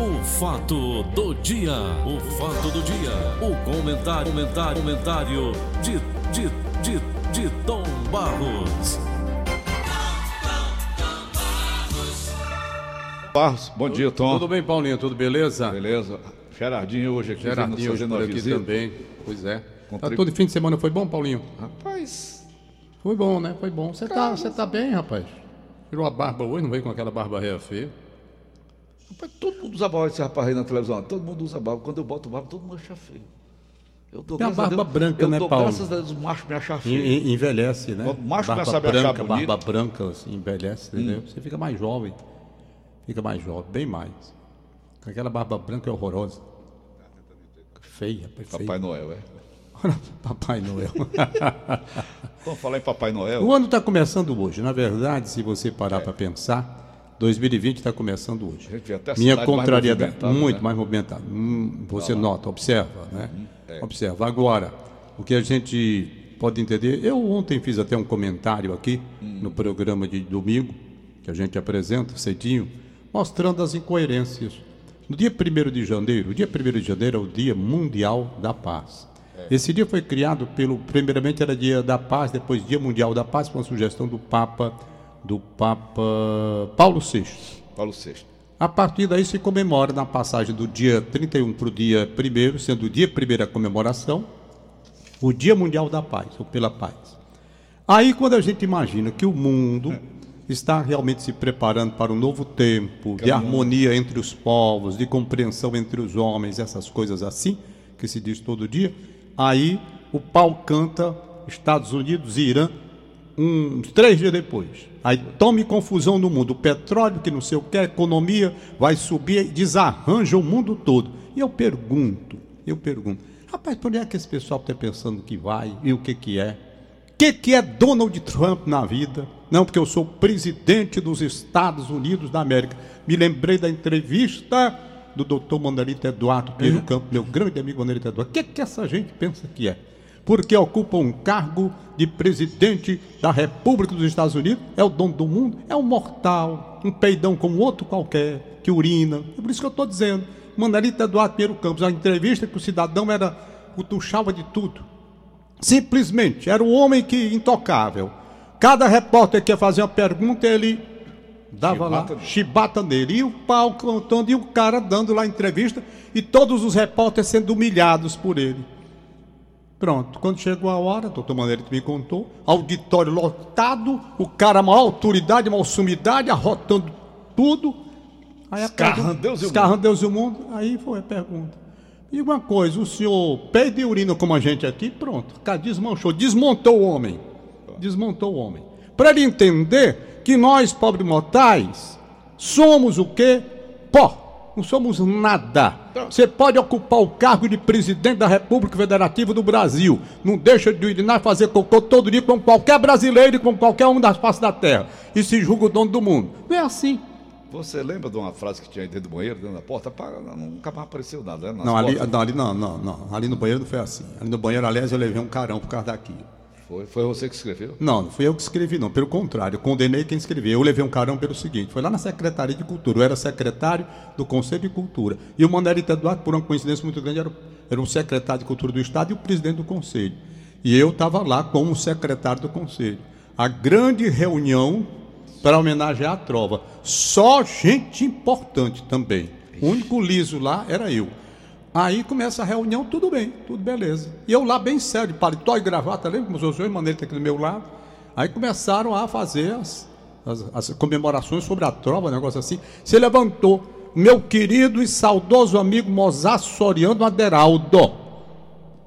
O fato do dia, o fato do dia, o comentário, comentário, comentário de, de, de, de Tom Barros. Barros, bom dia, Tom. Tudo bem, Paulinho? Tudo beleza? Beleza. Gerardinho hoje aqui Gerardinho hoje por aqui visita. também. Pois é. Contrib- Tá todo fim de semana foi bom, Paulinho? Rapaz, Foi bom, né? Foi bom. Você tá, você tá bem, rapaz? Tirou a barba hoje, não veio com aquela barba feia? Rapaz, todo mundo usa barba esse rapaz aí na televisão. Todo mundo usa barba. Quando eu boto barba, todo mundo acha feio. Eu dou Tem a barba Deus- branca, eu né, dou Paulo? Graças a Deus, os machos me acham En- feio. en- envelhece, né? O macho barba começa a me achar branca, bonito. barba branca, assim, envelhece, Hum. entendeu? Você fica mais jovem. Fica mais jovem, bem mais. Aquela barba branca é horrorosa. Feia, rapaz, feia. Papai Noel, é. Papai Noel. Vamos falar em Papai Noel. O ano está começando hoje. Na verdade, se você parar É. para pensar, 2020 está começando hoje. Minha contrariedade, muito né? mais movimentada. Hum, você nota, observa, né? é. Observa. Agora, o que a gente pode entender, eu ontem fiz até um comentário aqui Hum. no programa de domingo, que a gente apresenta cedinho, mostrando as incoerências. No dia 1 de janeiro, o dia 1 de janeiro é o Dia Mundial da Paz. É. Esse dia foi criado pelo, primeiramente era Dia da Paz, depois Dia Mundial da Paz, com a sugestão do Papa, do Papa Paulo VI. Paulo VI. A partir daí se comemora na passagem do dia 31 para o dia 1, sendo o dia 1 a comemoração, o Dia Mundial da Paz, ou pela paz. Aí quando a gente imagina que o mundo está realmente se preparando para um novo tempo, de harmonia entre os povos, de compreensão entre os homens, essas coisas assim, que se diz todo dia, aí o pau canta Estados Unidos e Irã uns três dias depois. Aí tome confusão no mundo. O petróleo, que não sei o que, a economia vai subir e desarranja o mundo todo. E eu pergunto, eu pergunto, rapaz, por onde é que esse pessoal está pensando que vai e o que, que é? O que, que é Donald Trump na vida? Não, porque eu sou presidente dos Estados Unidos da América. Me lembrei da entrevista do doutor Mandarito Eduardo Pinheiro Campo, meu grande amigo Mandarito Eduardo. O que, que essa gente pensa que é? Porque ocupa um cargo de presidente da República dos Estados Unidos, é o dono do mundo, é um mortal, um peidão como outro qualquer, que urina. É por isso que eu estou dizendo. Mandarita Eduardo Pinheiro Campos, a entrevista que o cidadão era, cutuchava de tudo. Simplesmente, era o homem que intocável. Cada repórter que ia fazer uma pergunta, ele dava Chibata lá, chibata nele. E o pau contando, e o cara dando lá a entrevista, e todos os repórteres sendo humilhados por ele. Pronto, quando chegou a hora, o doutor Manelito me contou, auditório lotado, o cara, maior autoridade, maior sumidade, arrotando tudo. Aí Escarrando Deus Deus e o mundo. Aí foi a pergunta. E uma coisa, o senhor peida e urina como a gente aqui, pronto, cara desmanchou, desmontou o homem. Desmontou o homem. Para ele entender que nós, pobres mortais, somos o quê? Pó. Não somos nada. Você pode ocupar o cargo de presidente da República Federativa do Brasil. Não deixa de urinar fazer cocô todo dia como qualquer brasileiro e como qualquer um das faces da terra. E se julga o dono do mundo. Não é assim. Você lembra de uma frase que tinha aí dentro do banheiro, dentro da porta? Pá, Nunca mais apareceu nada, né? Não ali, não, ali não, não, não. Ali no banheiro não foi assim. Ali no banheiro, aliás, eu levei um carão por causa daquilo. Foi, foi você que escreveu? Não, não fui eu que escrevi, não. Pelo contrário, condenei quem escreveu. Eu levei um carão pelo seguinte: foi lá na Secretaria de Cultura. Eu era secretário do Conselho de Cultura. E o Mandarito Eduardo, por uma coincidência muito grande, era, era um secretário de Cultura do Estado e o presidente do Conselho. E eu estava lá como secretário do Conselho. A grande reunião para homenagear a trova. Só gente importante também. O único liso lá era eu. Aí começa a reunião, tudo bem, tudo beleza. E eu lá bem sério, paletó e gravata, lembra como os senhores, maneira aqui do meu lado. Aí começaram a fazer as, as, as comemorações sobre a trova, um negócio assim. Se levantou meu querido e saudoso amigo Mozart Soriano Aderaldo.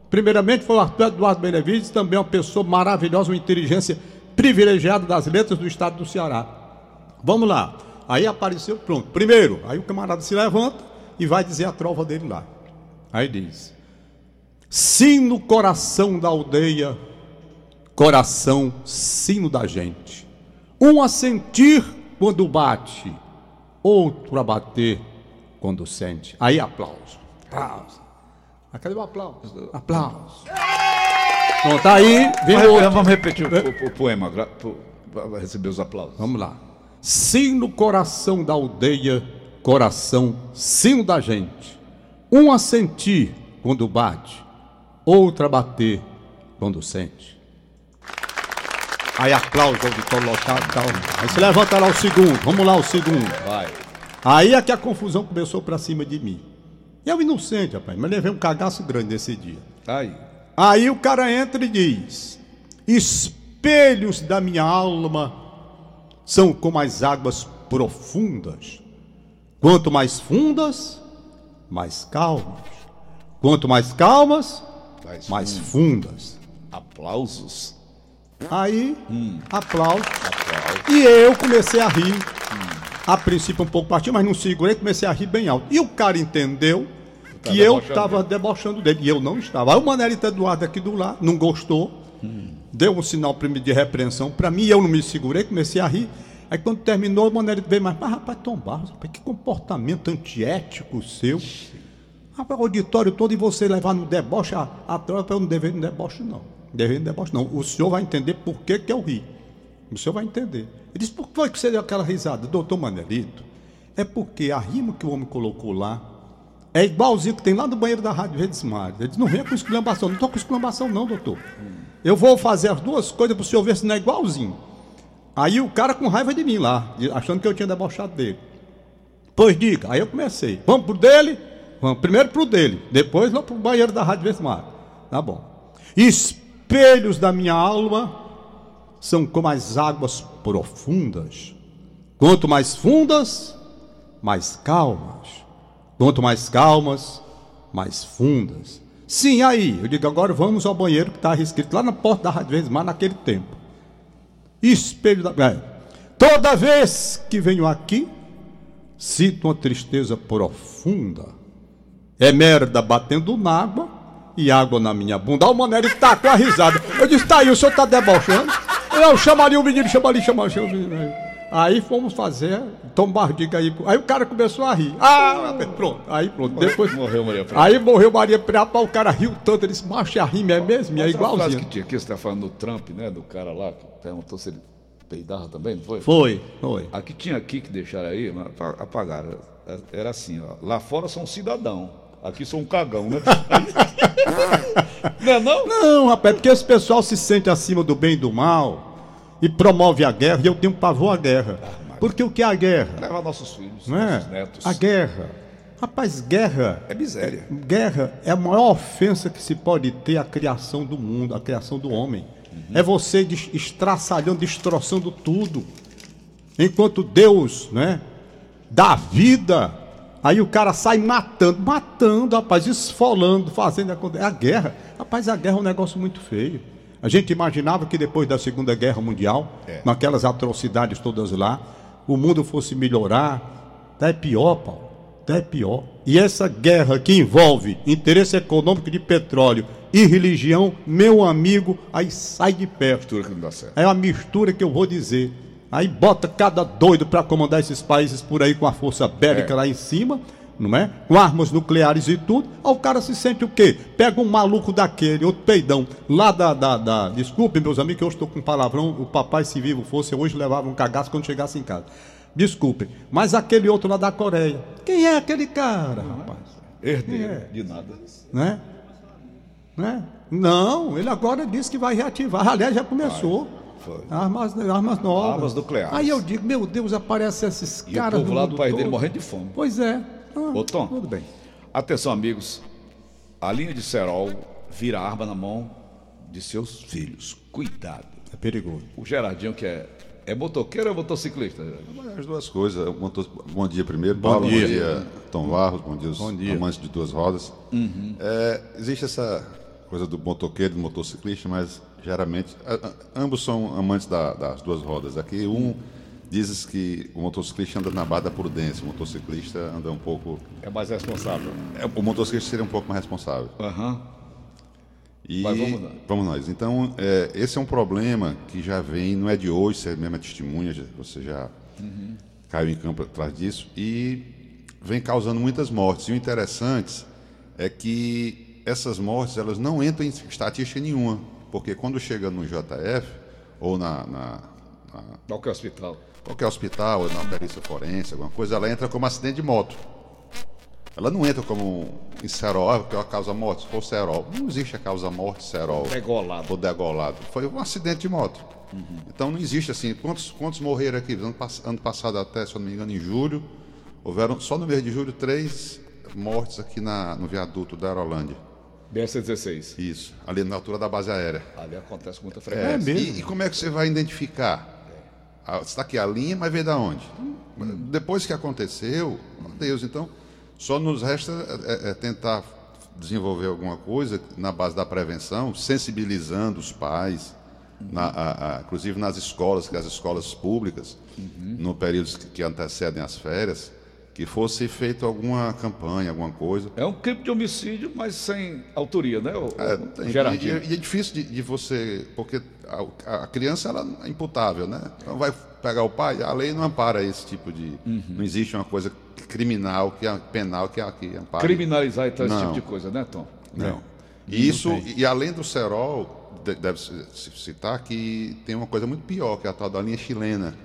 Primeiramente foi o Arthur Eduardo Benevides, também uma pessoa maravilhosa, uma inteligência privilegiada das letras do estado do Ceará. Vamos lá. Aí apareceu, pronto. Primeiro, aí o camarada se levanta e vai dizer a trova dele lá. Aí diz: Sino coração da aldeia, coração sino da gente. Um a sentir quando bate, outro a bater quando sente. Aí aplauso. Aplauso. Ah, cadê o aplauso? Aplauso. Pronto, aí vem Vamos, vamos repetir o, o- o poema para receber os aplausos. Vamos lá. Sim no coração da aldeia, coração, sino da gente. Um a sentir quando bate, outra a bater quando sente. Aí aplauso, auditório lotado, calma. Aí se levanta lá o segundo, vamos lá o segundo. Vai. Aí é que a confusão começou pra cima de mim. Eu inocente, rapaz, mas levei um cagaço grande nesse dia. Aí. Aí o cara entra e diz: Espelhos da minha alma são como as águas profundas. Quanto mais fundas, mais calmas. Quanto mais calmas, Mais mais fundas. Aplausos. Aí, aplauso. E eu comecei a rir. A princípio um pouco partiu, mas não segurei, comecei a rir bem alto. E o cara entendeu Tá que eu estava debochando dele. E eu não estava. Aí o Manelito Eduardo aqui do lado não gostou. Deu um sinal de repreensão para mim, eu não me segurei, comecei a rir. Aí quando terminou, o Manelito veio mais, mas rapaz, Tom Barros, rapaz, que comportamento antiético seu. Rapaz, o auditório todo e você levar no deboche a, a tropa, eu não deveria no deboche, não. Deveria no deboche, não. O senhor vai entender por que, que eu ri. O senhor vai entender. Ele disse, por que foi que você deu aquela risada? Doutor Manelito, é porque a rima que o homem colocou lá é igualzinho que tem lá no banheiro da Rádio Redes Mares. Ele disse, não venha com exclamação. Não estou com exclamação, não, doutor. Eu vou fazer as duas coisas para o senhor ver se não é igualzinho. Aí o cara com raiva de mim lá, achando que eu tinha debochado dele. Pois diga, aí eu comecei. Vamos pro dele? Vamos primeiro pro dele, depois lá pro banheiro da Rádio Vesmar. Tá bom. Espelhos da minha alma são como as águas profundas. Quanto mais fundas, mais calmas. Quanto mais calmas, mais fundas. Sim, aí, eu digo, agora vamos ao banheiro que está escrito lá na porta da Rádio Vesmar naquele tempo. Espelho da. É. Toda vez que venho aqui, sinto uma tristeza profunda. É merda batendo na água e água na minha bunda. Olha o Maneri tá com a risada. Eu disse, tá aí, o senhor tá debochando? Eu chamaria o menino, chama ali, chama ali. chama ali. Aí fomos fazer, Tom Bardiga aí. Aí o cara começou a rir. Ah, pronto. Aí pronto. Depois. Morreu Maria Prata. Aí morreu Maria Prata, o cara riu tanto. Ele disse, macho, a rima é mesmo? E é igualzinho. que tinha aqui, você está falando do Trump, né? Do cara lá, que perguntou se ele peidava também, não foi? Foi, foi. Aqui tinha aqui que deixaram aí, mas apagaram. Era assim, ó. Lá fora um cidadão. Aqui sou um cagão, né? não é não? Não, rapaz, porque esse pessoal se sente acima do bem e do mal e promove a guerra, e eu tenho pavor à guerra. Porque o que é a guerra? Leva nossos filhos, Não é? nossos netos. A guerra. Rapaz, guerra. É miséria. Guerra é a maior ofensa que se pode ter à criação do mundo, à criação do homem. É você estraçalhando, destroçando tudo. Enquanto Deus, né, dá vida, aí o cara sai matando, matando, rapaz, esfolando, fazendo acontecer. A guerra, rapaz, a guerra é um negócio muito feio. A gente imaginava que depois da Segunda Guerra Mundial, É. naquelas atrocidades todas lá, o mundo fosse melhorar. Tá é pior, Paulo. Tá é pior. E essa guerra que envolve interesse econômico de petróleo e religião, meu amigo, aí sai de perto. É uma mistura que eu vou dizer. Aí bota cada doido para comandar esses países por aí com a força bélica É. lá em cima, não é? Com armas nucleares e tudo. O cara se sente o quê? Pega um maluco daquele, outro peidão, lá da. da, da... Desculpe, meus amigos, que eu estou com palavrão. O papai, se vivo fosse, hoje levava um cagaço quando chegasse em casa. Desculpe. Mas aquele outro lá da Coreia. Quem é aquele cara, rapaz? Herdeiro É. de nada. né? Né? Não, ele agora disse que vai reativar. Aliás, já começou. Foi. Armas, armas novas. Armas nucleares. Aí eu digo, meu Deus, aparecem esses E caras. o povo lá do mundo país dele todo. morrendo de fome. Pois é. Ah, Ô Tom, Tudo bem. atenção amigos, a linha de cerol vira arma na mão de seus filhos. Cuidado. É perigoso. O Gerardinho que é, é motoqueiro ou é motociclista? As duas coisas. Bom, bom dia primeiro, Paulo. dia. Bom dia, Tom Barros. Bom dia, os Bom dia. amantes de duas rodas. É, existe essa coisa do motoqueiro e do motociclista, mas geralmente a- a- ambos são amantes da- das duas rodas. Aqui um diz que o motociclista anda na barra da prudência, o motociclista anda um pouco. É mais responsável. é, o motociclista seria um pouco mais responsável. Aham. E Mas vamos lá. vamos nós. Então, é, esse é um problema que já vem, não é de hoje, você mesmo é testemunha, você já caiu em campo atrás disso, e vem causando muitas mortes. E o interessante é que essas mortes elas não entram em estatística nenhuma, porque quando chega no JF ou na, na, na Qual que é o hospital? Qualquer hospital, na perícia forense, alguma coisa, ela entra como acidente de moto. Ela não entra como em cerol, que é a causa morte, se for cerol. Não existe a causa morte cerol. Degolado. Ou degolado. Foi um acidente de moto. Então não existe assim. Quantos, quantos morreram aqui? Ano, ano passado até, se eu não me engano, em julho, houveram só no mês de julho três mortes aqui na, no viaduto da Aerolândia. BS-16. Isso, ali na altura da base aérea. Ali acontece com muita É, frequência. mesmo? E, e como é que você vai identificar? Ah, está aqui a linha, mas veio da onde? Depois que aconteceu, Deus, então só nos resta é, é, tentar desenvolver alguma coisa na base da prevenção, sensibilizando os pais, na- a- a- inclusive nas escolas, que as escolas públicas, no período que antecedem as férias, que fosse feita alguma campanha, alguma coisa. É um crime de homicídio, mas sem autoria, né, o, É. Gerardinho? E, e é difícil de, de você. Porque a, a criança ela é imputável, né? Então vai pegar o pai, a lei não ampara esse tipo de. Uhum. Não existe uma coisa criminal, que é penal, que, é, que ampara. Criminalizar então esse Não. tipo de coisa, né, Tom? Não. E isso, e além do cerol, de- deve-se se citar que tem uma coisa muito pior, que é a tal da linha chilena.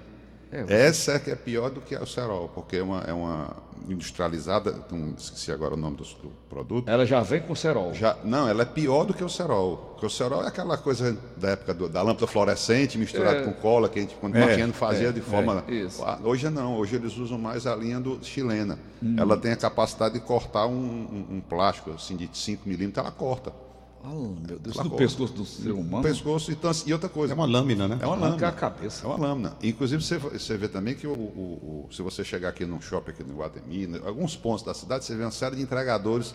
Essa é que é pior do que o cerol, porque é uma, é uma industrializada, não esqueci agora o nome do, do produto. Ela já vem com cerol. Já, não, ela é pior do que o cerol. Porque o cerol é aquela coisa da época do- da lâmpada fluorescente misturada com cola, que a gente, quando É, pequeno, fazia de forma. é. Ah, Hoje não, hoje eles usam mais a linha do chilena. Hum. Ela tem a capacidade de cortar um, um- um plástico assim, de 5 milímetros, ela corta. Ah, meu Deus, corta. pescoço do ser humano. pescoço então, assim, e outra coisa. É uma lâmina, né? É uma Arranca lâmina. a cabeça. É uma lâmina. Inclusive, você, você vê também que o, o- o- se você chegar aqui num shopping aqui no Guatemi, né, alguns pontos da cidade, você vê uma série de entregadores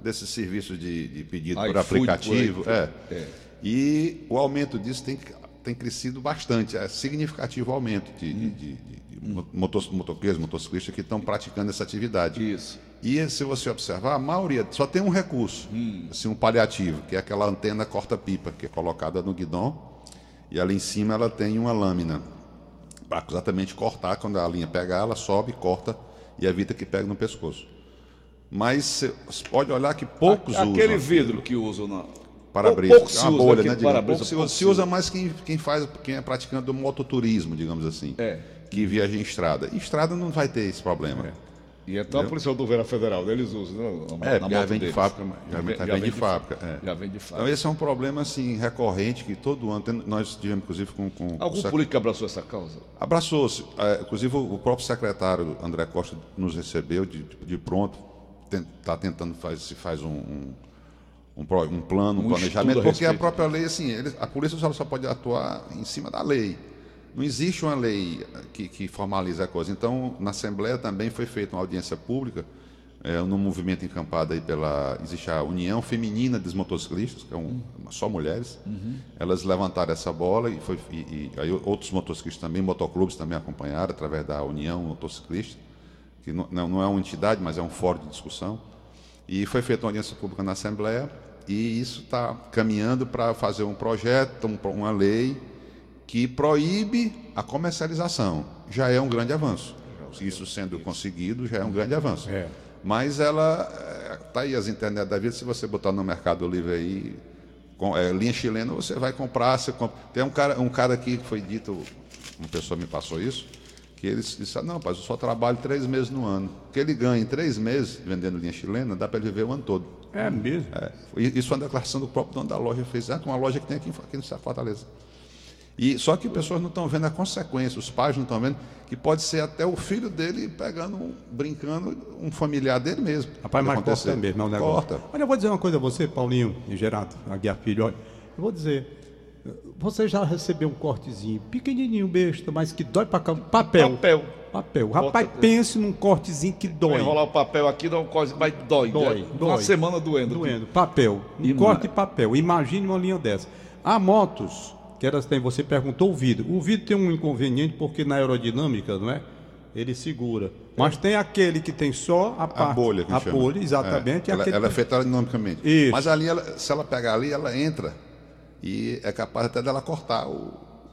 desses serviços de, de pedido por aplicativo. por aí, é. é. E o aumento disso tem, tem crescido bastante. É significativo o aumento de, de, de- de motos- motoqueiros, motociclistas que estão praticando essa atividade. Isso. E se você observar, a maioria só tem um recurso, assim, um paliativo, que é aquela antena corta-pipa, que é colocada no guidão, e ali em cima ela tem uma lâmina para exatamente cortar, quando a linha pegar, ela sobe, corta e evita que pegue no pescoço. Mas você pode olhar que poucos Aquele usam vidro que usam na. para-brisa, Pouco é se uma usa bolha, aquele né? digamos. Pouco se, usa, se se usa mais quem, quem faz, quem é praticando mototurismo, digamos assim, É. que viaja em estrada. E estrada não vai ter esse problema. E então a Polícia Rodoviária Federal, eles usam, né? na- É, na já vem de deles. fábrica, já vem- já vem de fábrica, é. Já vem de Então fábrica. esse é um problema assim recorrente que todo ano tem- nós tivemos inclusive com, com Algum sec- político abraçou essa causa? abraçou-se, é, inclusive o próprio secretário André Costa nos recebeu de, de pronto, está tentando faz, se faz um, um, um plano, um, Um planejamento, porque a própria lei assim, a polícia só pode atuar em cima da lei. Não existe uma lei que, que formaliza a coisa. Então, na Assembleia também foi feita uma audiência pública, é, no movimento encampado aí pela. Existe a União Feminina dos Motociclistas, que é um, só mulheres. Elas levantaram essa bola e, foi, e, e aí outros motociclistas também, motoclubes também acompanharam, através da União Motociclista, que não, não é uma entidade, mas é um fórum de discussão. E foi feita uma audiência pública na Assembleia e isso está caminhando para fazer um projeto, um- uma lei que proíbe a comercialização. Já é um grande avanço. Isso sendo conseguido, já é um grande avanço. É. Mas ela está aí as internet da vida, se você botar no Mercado Livre aí, com, é, linha chilena, você vai comprar. Você compra. Tem um cara, um cara aqui que foi dito, uma pessoa me passou isso, que ele disse, "Ah, não, rapaz, eu só trabalho três meses no ano. O que ele ganha em três meses vendendo linha chilena, dá para ele viver o ano todo. É mesmo. É, isso foi uma declaração do próprio dono da loja, fez ah, uma loja que tem aqui, aqui no Fortaleza. E, só que pessoas não estão vendo a consequência, os pais não estão vendo, que pode ser até o filho dele pegando, um- brincando, um familiar dele mesmo. Rapaz, mas acontecer. corta mesmo, é um negócio. Corta. Olha, eu vou dizer uma coisa a você, Paulinho e Gerardo, Aguiar Filho, olha, eu vou dizer, você já recebeu um cortezinho pequenininho, besta, mas que dói pra cá, papel. Papel. Papel. Rapaz, Bota- pense num cortezinho que Vai dói. enrolar o papel aqui, dá um coisa, mas dói. Dói, né? dói. Uma semana doendo. Doendo. Papel. Um E corte ma- de papel. Imagine uma linha dessa. Há motos, que elas têm, você perguntou o vidro. O vidro tem um inconveniente porque na aerodinâmica, não é? Ele segura. Mas tem aquele que tem só a A parte. bolha que A chama. bolha, exatamente. É, ela, ela é feita aerodinamicamente. Isso. Mas ali, ela- se ela pegar ali, ela entra e é capaz até dela cortar o,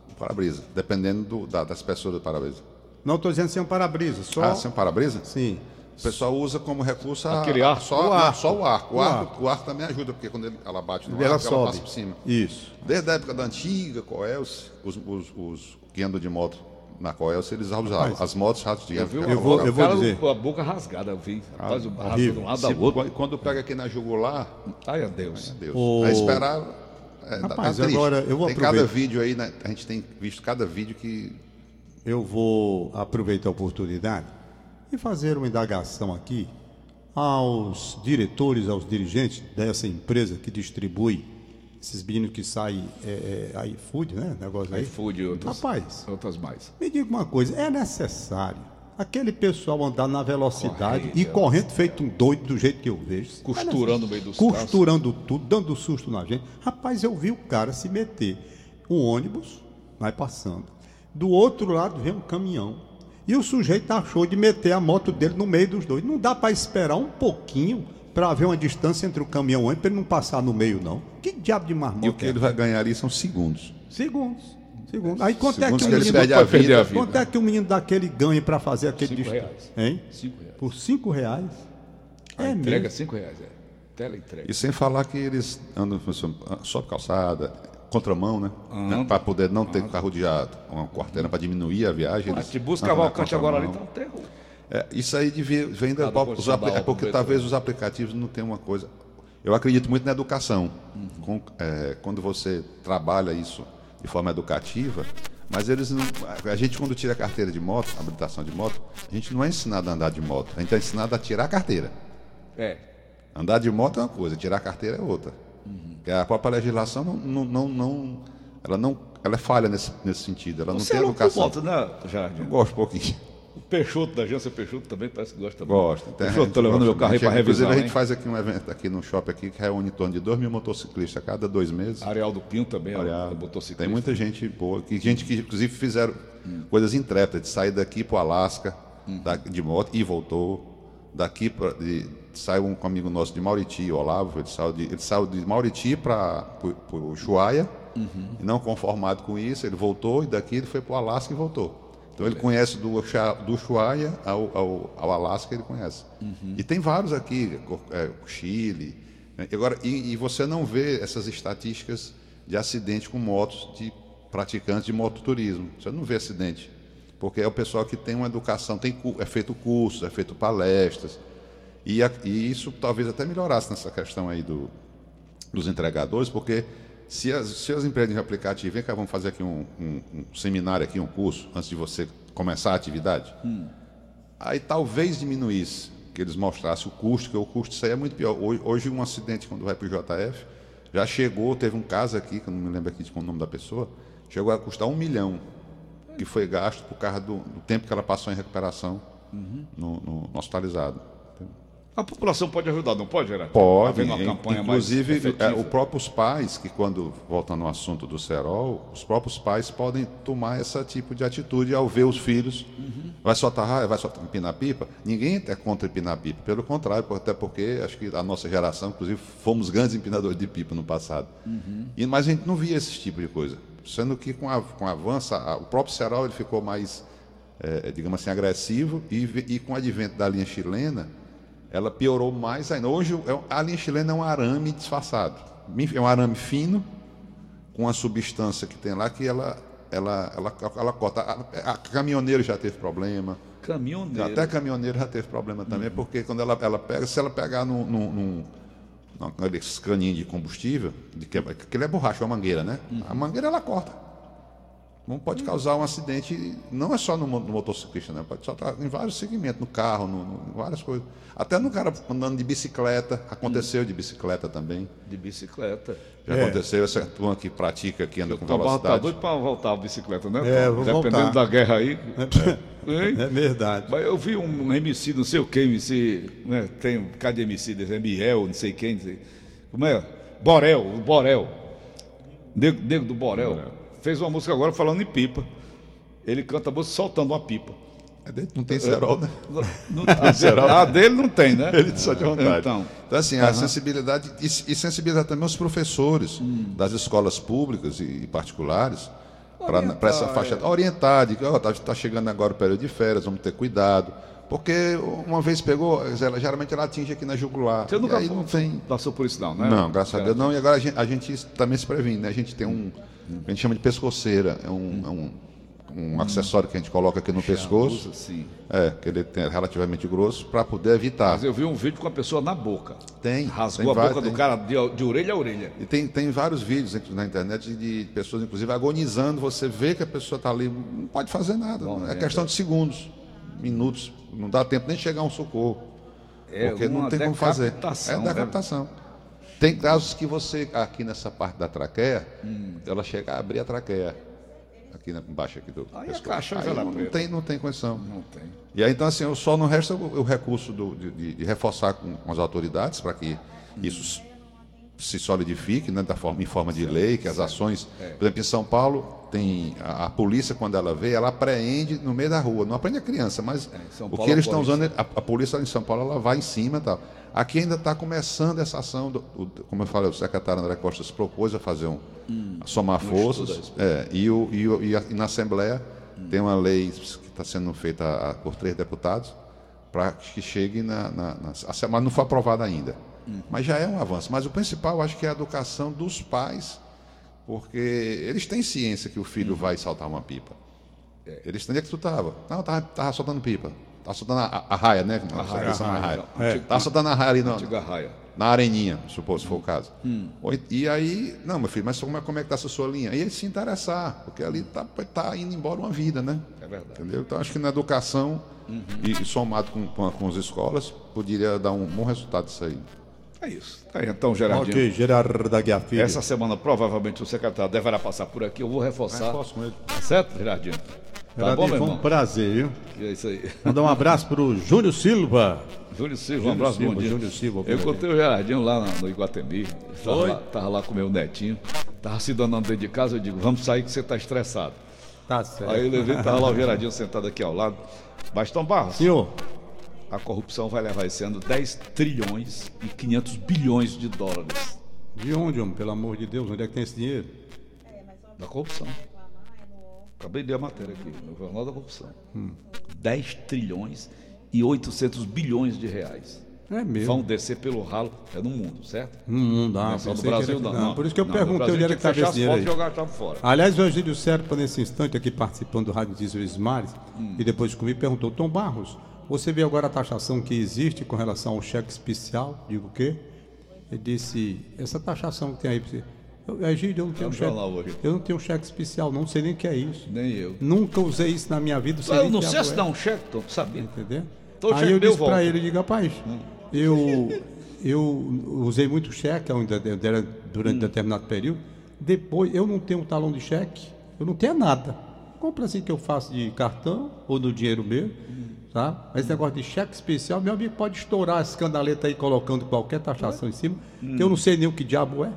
o para-brisa, dependendo do- da, da espessura do para-brisa. Não estou dizendo sem um para-brisa, só. Ah, sem para-brisa? Sim. O pessoal usa como recurso a, Aquele arco. Só, O arco. só o arco. O, O arco, arco. o arco também ajuda, porque quando ele- ela bate no ela arco, ela sobe. passa por cima. Isso. Desde a época da antiga Coels, os, os, os que andam de moto na Coelce, eles usavam as motos rastejas. viu? Eu vou- O eu vou cara dizer. Com a boca rasgada, eu vi. Rapaz, o braço de um lado ao outro. quando- pega aqui na jugular, Ai, adeus. Deus. O- Vai esperar. É, tá- Rapaz, tá agora eu vou Tem cada aproveitar. vídeo aí, né? A gente tem visto cada vídeo que. Eu vou aproveitar a oportunidade e fazer uma indagação aqui aos diretores, aos dirigentes dessa empresa que distribui esses meninos que saem é, é, iFood, né? Negócio aí. iFood e outras, Rapaz, outras mais. me diga uma coisa, é necessário aquele pessoal andar na velocidade e é. correndo feito um doido do jeito que eu vejo. Costurando no meio dos Costurando tudo, dando susto na gente. Rapaz, eu vi o cara se meter. Um ônibus vai passando. Do outro lado vem um caminhão. E o sujeito achou de meter a moto dele no meio dos dois. Não dá para esperar um pouquinho para ver uma distância entre o caminhão e o ônibus para ele não passar no meio, não. Que diabo de marmota E o que é ele vai ganhar ali são segundos. Segundos. Segundos. Aí quanto é Segundos que que o menino... perde a vida. a vida. Quanto é que o menino daquele ganha para fazer aquele Cinco distância? reais. Hein? Cinco reais. Por cinco reais? A É entrega é mesmo. 5 reais, é. Tela entrega. E sem falar que eles andam só por calçada, contramão, né? Anda. Para poder não ter carro de a- uma quarteira para diminuir a viagem. Mas te busca Cavalcante agora ali, contramão. tá um terror. É, isso aí devia, vem da, os é porque talvez né? os aplicativos não tenham uma coisa. Eu acredito muito na educação. Uhum. Com- é, quando você trabalha isso de forma educativa, mas eles não. A gente, quando tira a carteira de moto, habilitação de moto, a gente não é ensinado a andar de moto, a gente é ensinado a tirar a carteira. É. Andar de moto é uma coisa, tirar a carteira é outra. Uhum. A própria legislação não, não, não, não- ela não, ela é falha nesse, nesse sentido. Ela não Você é tem por educação. moto, né, Jardim? Eu gosto um pouquinho. O Peixoto da agência Peixoto também parece que gosta também. Gosto. Tem- a Peixoto, tô levando gosta. meu carro aí A gente- pra revisão, Inclusive, a gente faz aqui um evento aqui no shopping aqui que reúne em torno de 2 mil motociclistas a cada dois meses. Areal do Pinho também, é o motociclista. tem muita gente boa, que, gente que inclusive fizeram coisas intrépidas, de sair daqui para o Alasca da- de moto e voltou. Daqui pra, de, saiu um amigo nosso de Mauriti, o Olavo, ele saiu de, ele saiu de Mauriti para o Ushuaia, e não conformado com isso, ele voltou e daqui ele foi para o Alasca e voltou. Então ele conhece do, do Ushuaia ao, ao, ao Alasca, ele conhece. E tem vários aqui, é, Chile. né? E Agora, e, e você não vê essas estatísticas de acidente com motos de praticantes de mototurismo. Você não vê acidente. Porque é o pessoal que tem uma educação, tem, é feito cursos, é feito palestras. E, a- e isso talvez até melhorasse nessa questão aí do, dos entregadores, porque se as, se as empresas de aplicativo, vem cá, vamos fazer aqui um, um- um seminário, aqui, um curso, antes de você começar a atividade, aí talvez diminuísse, que eles mostrassem o custo, que o custo disso aí é muito pior. Hoje, hoje um acidente, quando vai para o JF, já chegou, teve um caso aqui, que eu não me lembro aqui de qual é o nome da pessoa, chegou a custar um milhão, que foi gasto por causa do, do tempo que ela passou em recuperação no, no- no hospitalizado. A população pode ajudar, não pode, Gerardo? Pode, campanha inclusive é, os próprios pais, que quando, voltando ao assunto do cerol, os próprios pais podem tomar esse tipo de atitude ao ver os filhos. Uhum. Vai soltar raia, vai soltar empinar pipa. Ninguém é contra empinar pipa, pelo contrário, até porque acho que a nossa geração, inclusive, fomos grandes empinadores de pipa no passado. Uhum. E, mas a gente não via esse tipo de coisa. Sendo que com, a, com o avanço, a- o próprio cerol ele ficou mais, é, digamos assim, agressivo e, e com o advento da linha chilena, ela piorou mais ainda. Hoje é- a linha chilena é um arame disfarçado. É um arame fino, com uma substância que tem lá que ela, ela, ela, ela corta. A, a caminhoneiro já teve problema. Caminhoneiro. Até caminhoneiro já teve problema também, porque quando ela, ela pega, se ela pegar num, num, num, caninhos de combustível, de que, aquele é borracha, é uma mangueira, né? A mangueira ela corta. Não pode causar um acidente, não é só no, no motociclista, né? Pode soltar em vários segmentos, no carro, no, no- em várias coisas. Até no cara andando de bicicleta, aconteceu de bicicleta também. De bicicleta. Já É. aconteceu, essa turma que pratica, que anda com tá velocidade. doido pra voltar a bicicleta, né? É, vou Dependendo voltar. da guerra aí. Hein? É verdade. Mas eu vi um MC, não sei o que, MC, né? tem um bocado de MC, desse, Miel, não sei quem, não sei. Como é? Borel, o Borel. Nego, nego do Borel. Fez uma música agora falando em pipa. Ele canta a música soltando uma pipa. É dele, Não tem cerol, né? Não- a, dele, a dele não tem, né? Ele só de vontade. Então, Então, assim, a sensibilidade, e, e sensibilizar também os professores das escolas públicas e, particulares para essa faixa. Orientar, de que está chegando agora o período de férias, vamos ter cuidado. Porque uma vez pegou, ela, geralmente ela atinge aqui na jugular. você nunca e aí não tem. passou por isso não, né? Não, graças a Deus não. E agora a gente, a gente também se previne, né? A gente tem um. A gente chama de pescoceira. É um, é um um acessório que a gente coloca aqui no pescoço. Usa, sim. É, que ele é relativamente grosso, para poder evitar. Mas eu vi um vídeo com a pessoa na boca. Tem. Rasgou tem a vários- boca do tem- cara de, de orelha a orelha. E tem, tem vários vídeos na internet de pessoas, inclusive, agonizando. Você vê que a pessoa está ali, não pode fazer nada. Bom, é é, questão de segundos, minutos. Não dá tempo nem de chegar um socorro. É porque não tem como fazer. É decapitação, né? decapitação. Tem casos que você, aqui nessa parte da traqueia, Hum. ela chega a abrir a traqueia. Aqui na- embaixo aqui do Aí a caixa Aí não, preta. tem, não tem condição. Não tem. E aí, então, assim, só não resta o, o recurso do- de, de- reforçar com, as autoridades para que isso s- se solidifique né, da forma, em forma de lei, que as ações. É. Por exemplo, em São Paulo, tem a, a polícia, quando ela vê, ela apreende no meio da rua. Não aprende a criança, mas São o que eles a estão usando, a, a polícia em São Paulo, ela vai em cima e tal. Aqui ainda está começando essa ação, do, o- como eu falei, o secretário André Costa se propôs a fazer um. a somar forças. É, e, o, e, o- e a- e na Assembleia tem uma lei que está sendo feita por três deputados para que chegue na, na, na Mas não foi aprovada ainda. Mas já é um avanço. Mas o principal, acho que é a educação dos pais, porque eles têm ciência que o filho vai saltar uma pipa. Eles têm onde é que tu estava? Não, estava tava soltando pipa. Estava soltando a, a- a raia, né? A raia, a raia. É. Tava soltando a raia ali no, Antiga raia. na areninha, supor, se for o caso. Ou e- aí, não, meu filho, mas como é, como é que está essa sua linha? E ele se interessar, porque ali está tá indo embora uma vida, né? É verdade. Entendeu? Então, acho que na educação, e, e somado com, com, a- com as escolas, poderia dar um bom resultado isso aí. É isso. Tá aí, então, Gerardinho. Ok, Gerardo da Guia Filho. Essa semana, provavelmente, o secretário deverá passar por aqui. Eu vou reforçar. Reforço com ele. Tá certo, Gerardinho? Tá bom, meu foi um prazer, viu? É isso aí. Mandar um abraço pro Júnior Silva. Júlio Silva, um abraço, Silva, bom dia. Júlio Silva, Eu encontrei o Gerardinho lá no Iguatemi. Foi? lá, tava lá com meu netinho. Tava se danando dentro de casa. Eu digo, vamos sair que você tá estressado. Tá certo. Aí levei, tava lá o Gerardinho sentado aqui ao lado. Bastão Barros, Senhor, a corrupção vai levar esse ano 10 trilhões e 500 bilhões de dólares de onde, homem? Pelo amor de Deus, onde é que tem esse dinheiro? da corrupção. Acabei de ler a matéria aqui, no Jornal da Corrupção. 10 trilhões e 800 bilhões de reais. É mesmo. Vão descer pelo ralo, é no mundo, certo? Não, não dá. Não é só no que Brasil, não, não. Por isso que eu Não, no perguntei onde era que estava esse dinheiro jogar fora. Aliás, o Egílio Serpa, nesse instante, aqui participando do Rádio Diesel Smares, Hum. e depois comigo, perguntou: Tom Barros, você vê agora a taxação que existe com relação ao cheque especial? Digo o quê? Ele disse: essa taxação que tem aí. pra você." Eu, Egílio, eu não tenho um cheque. Eu não tenho cheque especial, não sei nem o que é isso. Nem eu. Nunca usei isso na minha vida. sei Eu não que sei se é. dá um cheque, Tom, sabia? Entendeu? O Aí eu disse para ele, diga, rapaz, eu, eu usei muito cheque durante Hum. determinado período. Depois, eu não tenho um talão de cheque, eu não tenho nada. Compra assim que eu faço de cartão ou no dinheiro mesmo, tá? Mas esse negócio de cheque especial, meu amigo pode estourar essa escandaleta aí colocando qualquer taxação em cima, que eu não sei nem o que diabo é.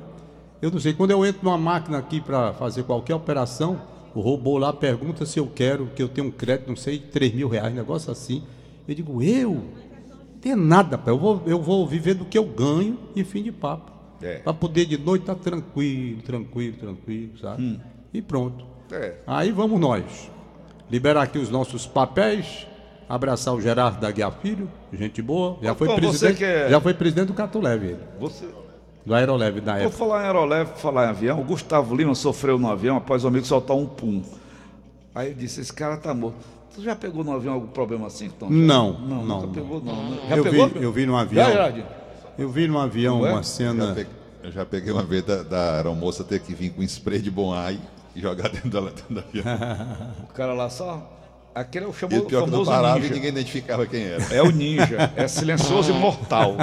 Eu não sei. Quando eu entro numa máquina aqui para fazer qualquer operação, o robô lá pergunta se eu quero, que eu tenho um crédito, não sei, 3 mil reais, negócio assim. Eu digo, eu? Não tem nada, pai. Eu vou, eu vou viver do que eu ganho e fim de papo. É. Para poder de noite estar tranquilo, tranquilo, tranquilo, sabe? E pronto. É. Aí vamos nós. Liberar aqui os nossos papéis. Abraçar o Gerardo da Guia Filho, gente boa. Já Ô, foi presidente. que é- Já foi presidente do Catoleve, ele. Você, Do Aeroleve da Vou época. falar em aeroleve, falar em avião. O Gustavo Lima sofreu no avião após o amigo soltar um pum. Aí ele disse: Esse cara tá morto. Tu já pegou no avião algum problema assim, Tom? Não, não, não, nunca não. pegou, não. né? Já Eu pegou? vi, eu vi no avião. Já? Eu vi no avião Não é? uma Já cena. peguei, eu já peguei uma vez da, da aeromoça ter que vir com spray de bom ar e jogar dentro da, dentro da avião. O cara lá só. Aquele é o E chamo, o pior é que não famoso parava e ninja. ninguém identificava quem era. É o ninja. É silencioso e mortal.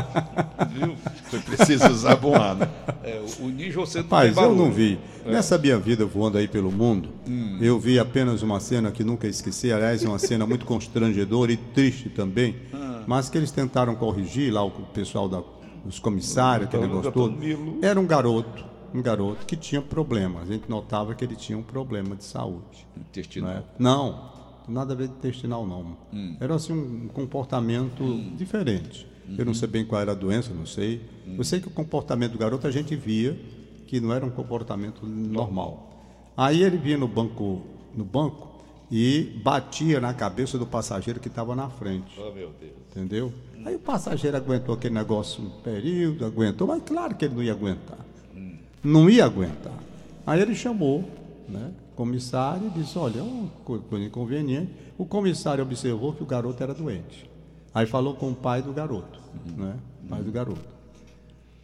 Viu? Foi preciso usar bom ar, né? É, o- ninja você não tem eu não vi. Nessa minha vida voando aí pelo mundo, Hum. eu vi apenas uma cena que nunca esqueci. Aliás, uma cena muito constrangedora e triste também. Ah. Mas que eles tentaram corrigir lá o pessoal da, os comissários, aquele negócio todo. Era um garoto, um garoto que tinha problema. A gente notava que ele tinha um problema de saúde. Intestino. Não, é? não, nada a ver com intestinal, não. Hum. Era assim um comportamento diferente. Eu não sei bem qual era a doença, não sei. Hum. Eu sei que o comportamento do garoto a gente via que não era um comportamento normal. Aí ele vinha no banco, no banco e batia na cabeça do passageiro que estava na frente. Oh, meu Deus. Entendeu? Aí o passageiro aguentou aquele negócio um período, aguentou, mas claro que ele não ia aguentar. Não ia aguentar. Aí ele chamou, né? Comissário e disse, olha, é uma co- coisa inconveniente. O comissário observou que o garoto era doente. Aí falou com o pai do garoto, né? O pai do garoto.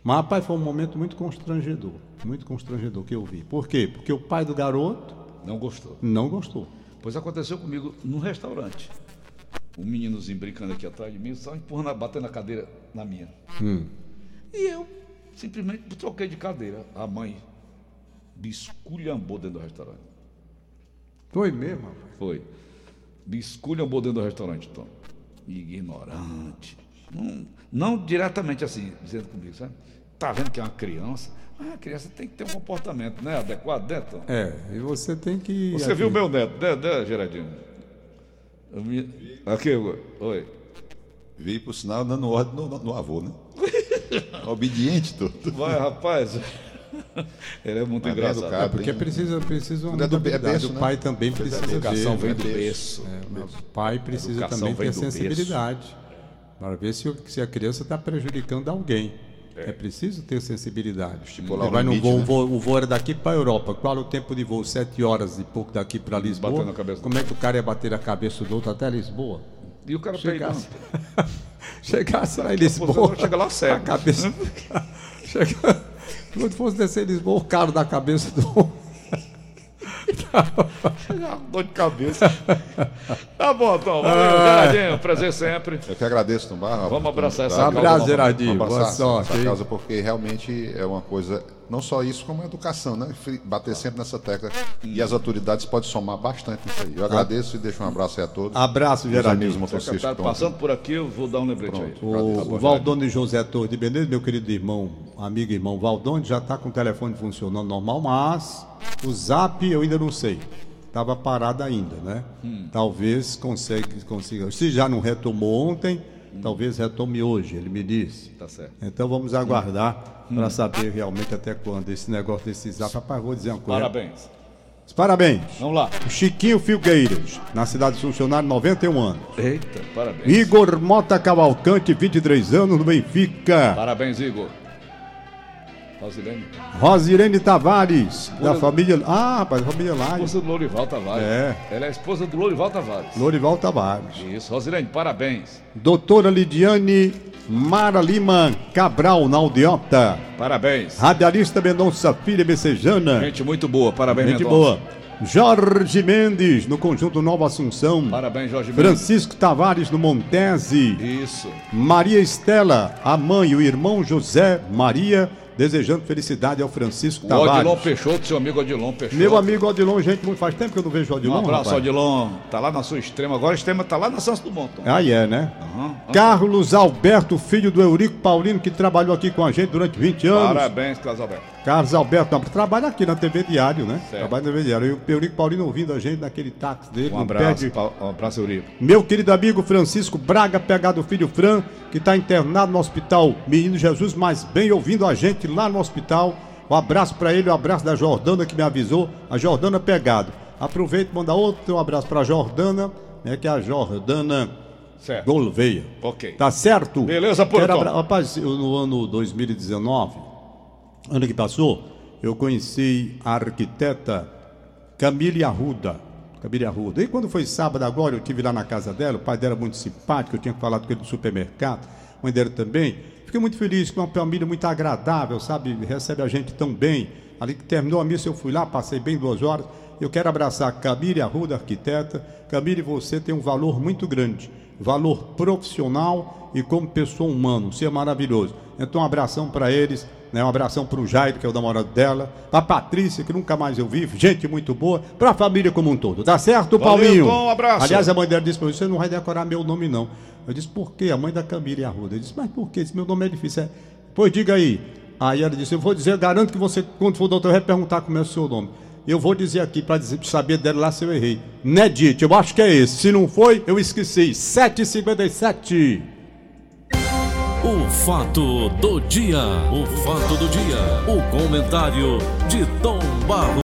Mas, rapaz, foi um momento muito constrangedor. Muito constrangedor que eu vi. Por quê? Porque o pai do garoto Não gostou. não gostou. Pois aconteceu comigo num restaurante. Um meninozinho brincando aqui atrás de mim, só empurrando, batendo a cadeira na minha. E eu simplesmente troquei de cadeira. A mãe bisculhambou dentro do restaurante. Foi mesmo, rapaz? Foi. Bisculhambou dentro do restaurante, Tom. Ignorante. Não, não diretamente assim, dizendo comigo, sabe? Tá vendo que é uma criança? Ah, a criança tem que ter um comportamento né, adequado, né, Tom? É, e você tem que. Você viu meu neto, né, né Gerardinho? Me- Aqui, oi. Vi, por sinal, dando ordem no, no- no avô, né? Obediente todo. Vai, rapaz. Ele é muito Mas bem engraçado. É porque precisa, precisa uma é do- é berço, O né? pai também precisa A educação ver. vem né? do berço. O pai precisa também ter sensibilidade para ver se, se a criança está prejudicando alguém. É. preciso ter sensibilidade. Estipular vai no limite, voo, né? voo- o voo era daqui para a Europa. Qual o tempo de voo? Sete horas e pouco daqui para Lisboa. Cabeça. Como é que o cara ia bater a cabeça do outro até Lisboa? E o cara peidando. Chegasse, chegasse lá em Você Lisboa. chega lá A cego. cabeça. Chega, quando fosse descer Lisboa, o cara da cabeça do. Dor de cabeça. tá bom, Tom. Valeu, Gerardinho. Prazer sempre. Eu que agradeço, Tombar. Vamos abraçar essa Abraço, causa. Gerardinho. Vamos Boa sorte. essa hein? causa, porque realmente é uma coisa, não só isso, como a educação, né? Bater sempre nessa tecla. E as autoridades podem somar bastante nisso aí. Eu agradeço e deixo um abraço aí a todos. Abraço, Gerardinho. estão passando por aqui, eu vou dar um lembrete aí. O, Valdone José Torres de Benedito, meu querido irmão, amigo e irmão Valdone, já está com o telefone funcionando normal, mas o zap eu ainda não sei. Estava parado ainda, né? Talvez consiga, consiga. Se já não retomou ontem, talvez retome hoje, ele me disse. Tá certo. Então vamos aguardar para saber realmente até quando esse negócio desse zap. Rapaz, vou dizer uma coisa. Parabéns. Parabéns. Vamos lá. Chiquinho Filgueiras, na cidade de Funcionário, 91 anos. Eita, parabéns. Igor Mota Cavalcante, 23 anos, no Benfica. Parabéns, Igor. Rosilene. Rosirene Tavares, da família. Ah, rapaz, família Laje. Esposa do Lorival Tavares. É. Ela é a esposa do Lorival Tavares. Lorival Tavares. Isso, Rosilene, parabéns. Doutora Lidiane Mara Lima Cabral, na Aldeota. Parabéns. Radialista Mendonça Filha Becejana. Gente muito boa, parabéns, Gente Mendonça. boa. Jorge Mendes, no Conjunto Nova Assunção. Parabéns, Jorge Mendes. Francisco Tavares, no Montese. Isso. Maria Estela, a mãe e o irmão José Maria, desejando felicidade ao Francisco O Tavares. Odilon Peixoto, seu amigo Odilon Peixoto. Meu amigo Odilon, gente, muito faz tempo que eu não vejo o Odilon. Um abraço, rapaz. Odilon. Tá lá na sua extrema. Agora a extrema tá lá na Santos Dumont. Tom. Aí é, né? Aham. Carlos Alberto, filho do Eurico Paulino, que trabalhou aqui com a gente durante 20 anos. Parabéns, Carlos Alberto. Carlos Alberto trabalha aqui na TV Diário, né? Certo. Trabalha na TV Diário. E o Eurico Paulino ouvindo a gente naquele táxi dele. Um abraço, pé de- pa- um abraço, Eurico. Meu querido amigo Francisco Braga, pegado do filho Fran, que está internado no hospital Menino Jesus, mas bem ouvindo a gente lá no hospital. Um abraço para ele, um abraço da Jordana que me avisou, a Jordana pegado. Aproveito e manda outro abraço para a Jordana, né, que é a Jordana Certo. Gouveia. Ok. Tá certo? Beleza. Quero abra- Rapaz, eu, no ano 2019, ano que passou, eu conheci a arquiteta Camille Arruda. Camille Arruda. E quando foi sábado agora, eu tive lá na casa dela, o pai dela muito simpático, eu tinha falado com ele no supermercado, a mãe dela também. Fiquei muito feliz com uma família muito agradável, sabe? Recebe a gente tão bem. Ali que terminou a missa, eu fui lá, passei bem duas horas. Eu quero abraçar Camille Arruda, arquiteta. Camille, você tem um valor muito grande. Valor profissional e como pessoa humana. Você é maravilhoso. Então, um abração para eles. Né? Um abração para o Jairo, que é o namorado dela. Para Patrícia, que nunca mais eu vi. Gente muito boa. Para a família como um todo. Tá certo, Valeu, Paulinho? Tom, um abraço. Aliás, a mãe dela disse para mim, você não vai decorar meu nome, não. Eu disse, por quê? A mãe da Camila Arruda. Eu disse, mas por quê? Esse meu nome é difícil. É... Pois diga aí. Aí ela disse, eu vou dizer, eu garanto que você, quando for doutor, vai perguntar como é o seu nome. Eu vou dizer aqui para saber dela lá se eu errei. Nedite, eu acho que é esse. Se não foi, eu esqueci. 7h57. O fato do dia. O fato do dia. O comentário de Tom Barros.